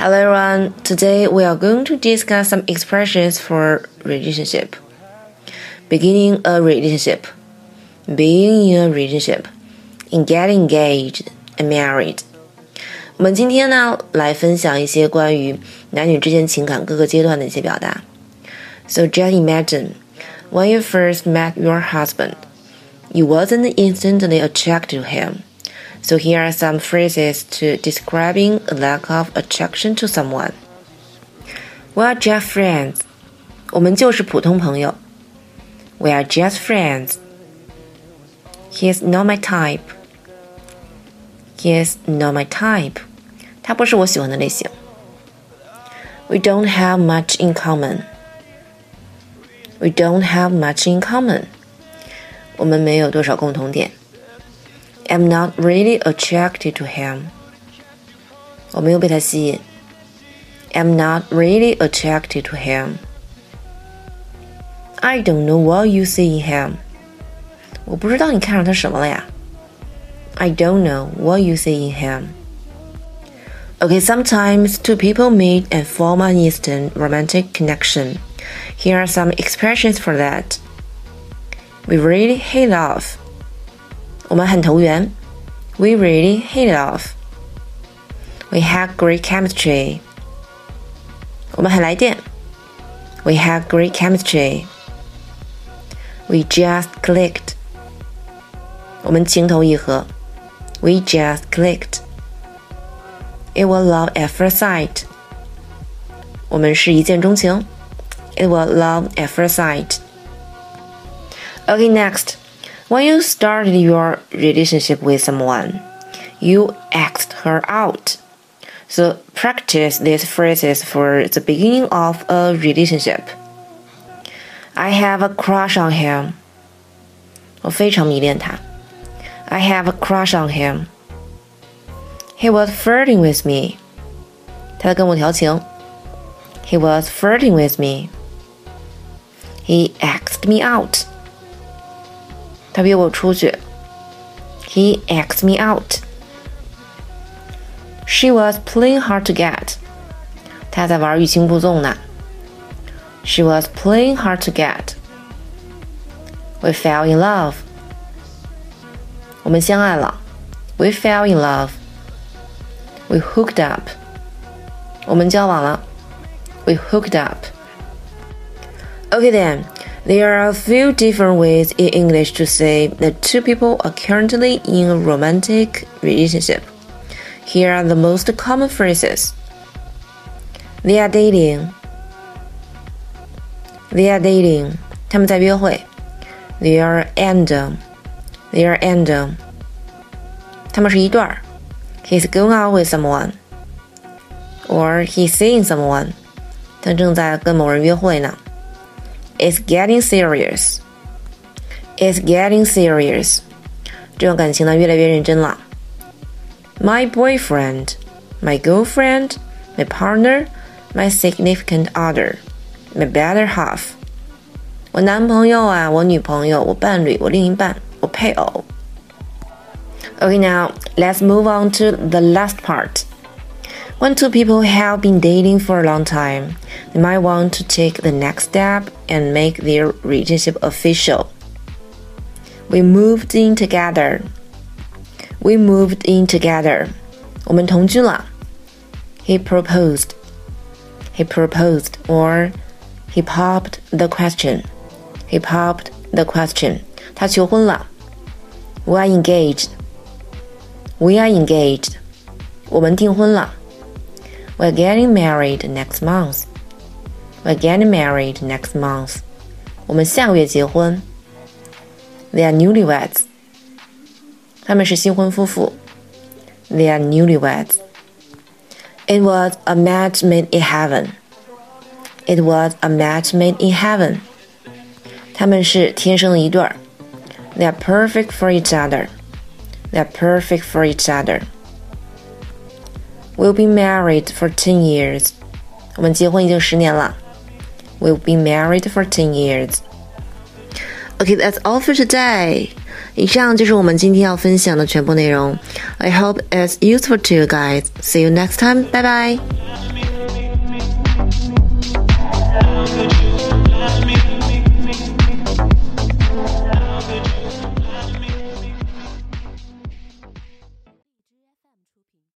Hello everyone. Today we are going to discuss some expressions for relationship. Beginning a relationship, being in a relationship, in getting engaged and married. 我们今天呢来分享一些关于男女之间情感各个阶段的一些表达。So just imagine when you first met your husband, you wasn't instantly attracted to him. So here are some phrases to describing a lack of attraction to someone. We are just friends. 我们就是普通朋友。We are just friends. He is not my type. He is not my type. 他不是我喜欢的类型。We don't have much in common. We don't have much in common. 我们没有多少共同点。 I'm not really attracted to him. 我没有被他吸引。I'm not really attracted to him. I don't know what you see in him. 我不知道你看上他什么了呀。I don't know what you see in him. Okay, sometimes two people meet and form an instant romantic connection. Here are some expressions for that. We really hit off. 我们很投缘。We really hit it off. We had great chemistry. 我们很来电。We had great chemistry. We just clicked. 我们情投意合。We just clicked. It was love at first sight. 我们是一见钟情。it was love at first sight. Okay, next. When you started your relationship with someone, you asked her out. So practice these phrases for the beginning of a relationship. I have a crush on him. 我非常迷恋他。I have a crush on him. He was flirting with me. 他在跟我调情。He was flirting with me. He asked me out. 他约我出去。He asked me out. She was playing hard to get. 她在玩欲擒故纵呢。She was playing hard to get. We fell in love. 我们相爱了。We fell in love. We hooked up. 我们交往了。We hooked up. Okay then, there are a few different ways in English to say that two people are currently in a romantic relationship. Here are the most common phrases. They are dating. They are dating. 他们在约会。They are and. They are and. 他们是一对儿。He's going out with someone. Or he's seeing someone. 他正在跟某人约会呢。 it's getting serious. It's getting serious. 这段感情呢越来越认真了。My boyfriend, my girlfriend, my partner, my significant other, my better half. 我男朋友啊，我女朋友，我伴侣，我另一半，我配偶。Okay, now let's move on to the last part. When two people have been dating for a long time, they might want to take the next step and make their relationship official. We moved in together. We moved in together. 我们同居了。He proposed. He proposed or he popped the question. He popped the question. 他求婚了。We are engaged. We are engaged. 我们订婚了。 we're getting married next month. We're getting married next month. 我们下个月结婚。They are newlyweds. 他们是新婚夫妇。They are newlyweds. It was a match made in heaven. It was a match made in heaven. 他们是天生的一对儿。They are perfect for each other. They are perfect for each other. We'll be married for ten years. 我们结婚已经十年了。We'll be married for ten years. Okay, that's all for today. 以上就是我们今天要分享的全部内容。I hope it's useful to you guys. See you next time. Bye bye.